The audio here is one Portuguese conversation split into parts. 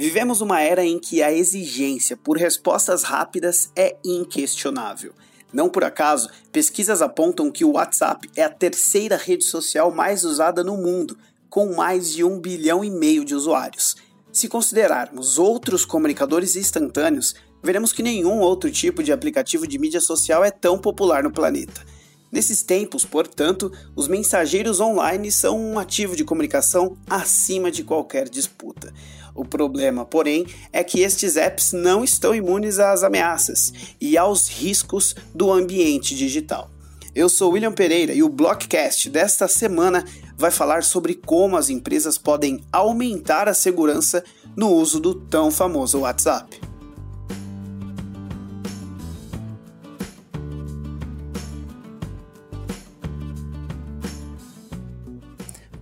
Vivemos uma era em que a exigência por respostas rápidas é inquestionável. Não por acaso, pesquisas apontam que o WhatsApp é a terceira rede social mais usada no mundo, com mais de um bilhão e meio de usuários. Se considerarmos outros comunicadores instantâneos, veremos que nenhum outro tipo de aplicativo de mídia social é tão popular no planeta. Nesses tempos, portanto, os mensageiros online são um ativo de comunicação acima de qualquer disputa. O problema, porém, é que estes apps não estão imunes às ameaças e aos riscos do ambiente digital. Eu sou William Pereira e o Blockcast desta semana vai falar sobre como as empresas podem aumentar a segurança no uso do tão famoso WhatsApp.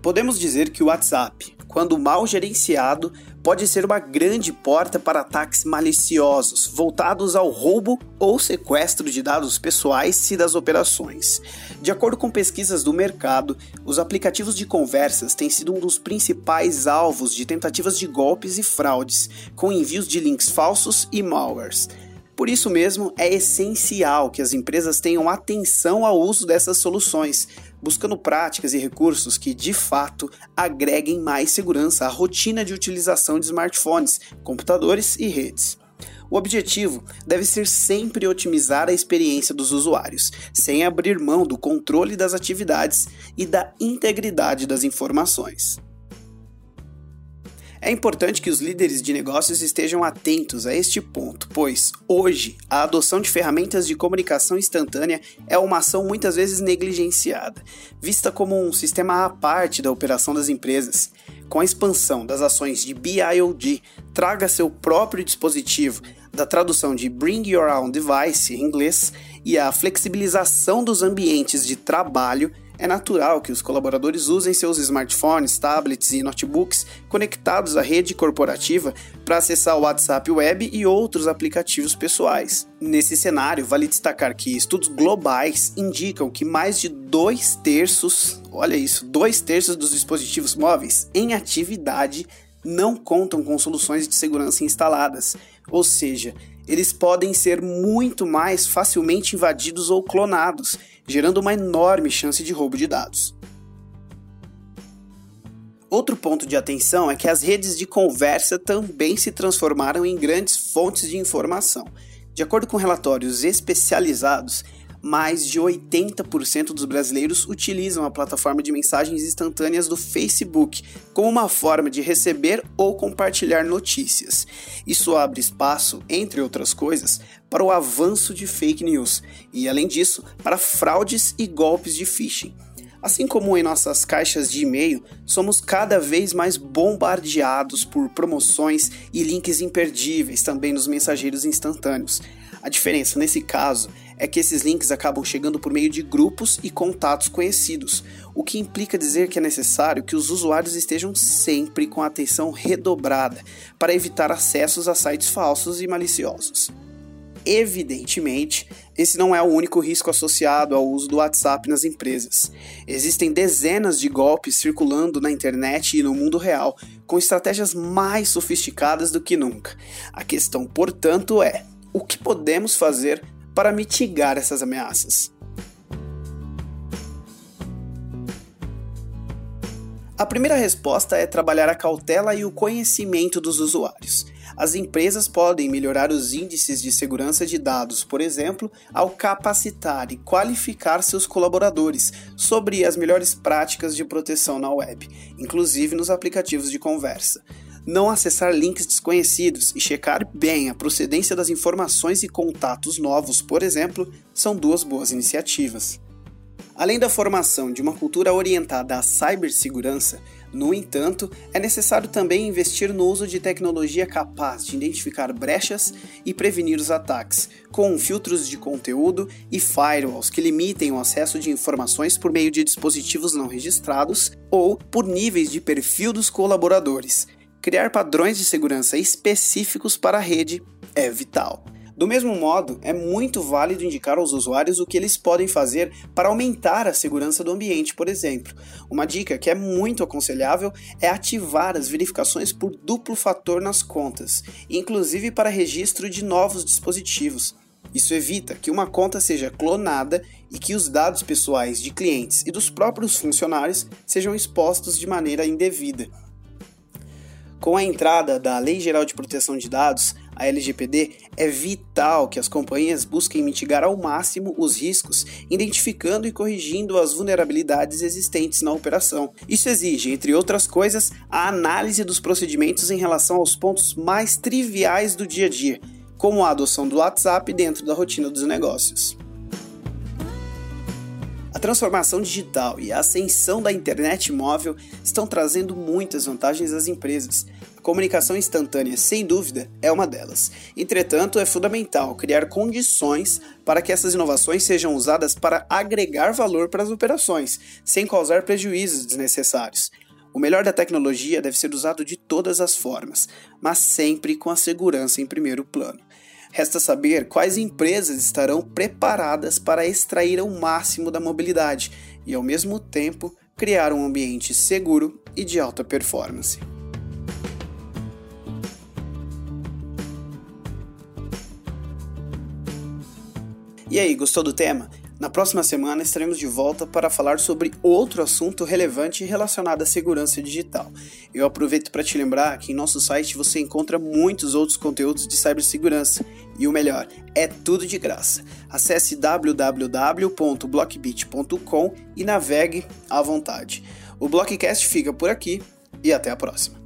Podemos dizer que o WhatsApp, quando mal gerenciado, pode ser uma grande porta para ataques maliciosos, voltados ao roubo ou sequestro de dados pessoais e das operações. De acordo com pesquisas do mercado, os aplicativos de conversas têm sido um dos principais alvos de tentativas de golpes e fraudes, com envios de links falsos e malwares. Por isso mesmo, é essencial que as empresas tenham atenção ao uso dessas soluções, buscando práticas e recursos que, de fato, agreguem mais segurança à rotina de utilização de smartphones, computadores e redes. O objetivo deve ser sempre otimizar a experiência dos usuários, sem abrir mão do controle das atividades e da integridade das informações. É importante que os líderes de negócios estejam atentos a este ponto, pois hoje a adoção de ferramentas de comunicação instantânea é uma ação muitas vezes negligenciada, vista como um sistema à parte da operação das empresas. Com a expansão das ações de BIOD, traga seu próprio dispositivo, da tradução de Bring Your Own Device em inglês, e a flexibilização dos ambientes de trabalho é natural que os colaboradores usem seus smartphones, tablets e notebooks conectados à rede corporativa para acessar o WhatsApp Web e outros aplicativos pessoais. Nesse cenário, vale destacar que estudos globais indicam que mais de dois terços, olha isso, dois terços dos dispositivos móveis em atividade não contam com soluções de segurança instaladas, ou seja, eles podem ser muito mais facilmente invadidos ou clonados, gerando uma enorme chance de roubo de dados. Outro ponto de atenção é que as redes de conversa também se transformaram em grandes fontes de informação. De acordo com relatórios especializados, mais de 80% dos brasileiros utilizam a plataforma de mensagens instantâneas do Facebook como uma forma de receber ou compartilhar notícias. Isso abre espaço, entre outras coisas, para o avanço de fake news e, além disso, para fraudes e golpes de phishing. Assim como em nossas caixas de e-mail, somos cada vez mais bombardeados por promoções e links imperdíveis também nos mensageiros instantâneos. A diferença nesse caso é que esses links acabam chegando por meio de grupos e contatos conhecidos, o que implica dizer que é necessário que os usuários estejam sempre com atenção redobrada para evitar acessos a sites falsos e maliciosos. Evidentemente, esse não é o único risco associado ao uso do WhatsApp nas empresas. Existem dezenas de golpes circulando na internet e no mundo real, com estratégias mais sofisticadas do que nunca. A questão, portanto, é: o que podemos fazer para mitigar essas ameaças. A primeira resposta é trabalhar a cautela e o conhecimento dos usuários. As empresas podem melhorar os índices de segurança de dados, por exemplo, ao capacitar e qualificar seus colaboradores sobre as melhores práticas de proteção na web, inclusive nos aplicativos de conversa não acessar links desconhecidos e checar bem a procedência das informações e contatos novos, por exemplo, são duas boas iniciativas. Além da formação de uma cultura orientada à cibersegurança, no entanto, é necessário também investir no uso de tecnologia capaz de identificar brechas e prevenir os ataques, com filtros de conteúdo e firewalls que limitem o acesso de informações por meio de dispositivos não registrados ou por níveis de perfil dos colaboradores, criar padrões de segurança específicos para a rede é vital. Do mesmo modo, é muito válido indicar aos usuários o que eles podem fazer para aumentar a segurança do ambiente, por exemplo. Uma dica que é muito aconselhável é ativar as verificações por duplo fator nas contas, inclusive para registro de novos dispositivos. Isso evita que uma conta seja clonada e que os dados pessoais de clientes e dos próprios funcionários sejam expostos de maneira indevida. Com a entrada da Lei Geral de Proteção de Dados, a LGPD, é vital que as companhias busquem mitigar ao máximo os riscos, identificando e corrigindo as vulnerabilidades existentes na operação. Isso exige, entre outras coisas, a análise dos procedimentos em relação aos pontos mais triviais do dia a dia, como a adoção do WhatsApp dentro da rotina dos negócios. A transformação digital e a ascensão da internet móvel estão trazendo muitas vantagens às empresas. A comunicação instantânea, sem dúvida, é uma delas. Entretanto, é fundamental criar condições para que essas inovações sejam usadas para agregar valor para as operações, sem causar prejuízos desnecessários. O melhor da tecnologia deve ser usado de todas as formas, mas sempre com a segurança em primeiro plano. Resta saber quais empresas estarão preparadas para extrair o máximo da mobilidade e, ao mesmo tempo, criar um ambiente seguro e de alta performance. E aí, gostou do tema? Na próxima semana estaremos de volta para falar sobre outro assunto relevante relacionado à segurança digital. Eu aproveito para te lembrar que em nosso site você encontra muitos outros conteúdos de cibersegurança e o melhor, é tudo de graça. Acesse www.blockbit.com e navegue à vontade. O Blockcast fica por aqui e até a próxima.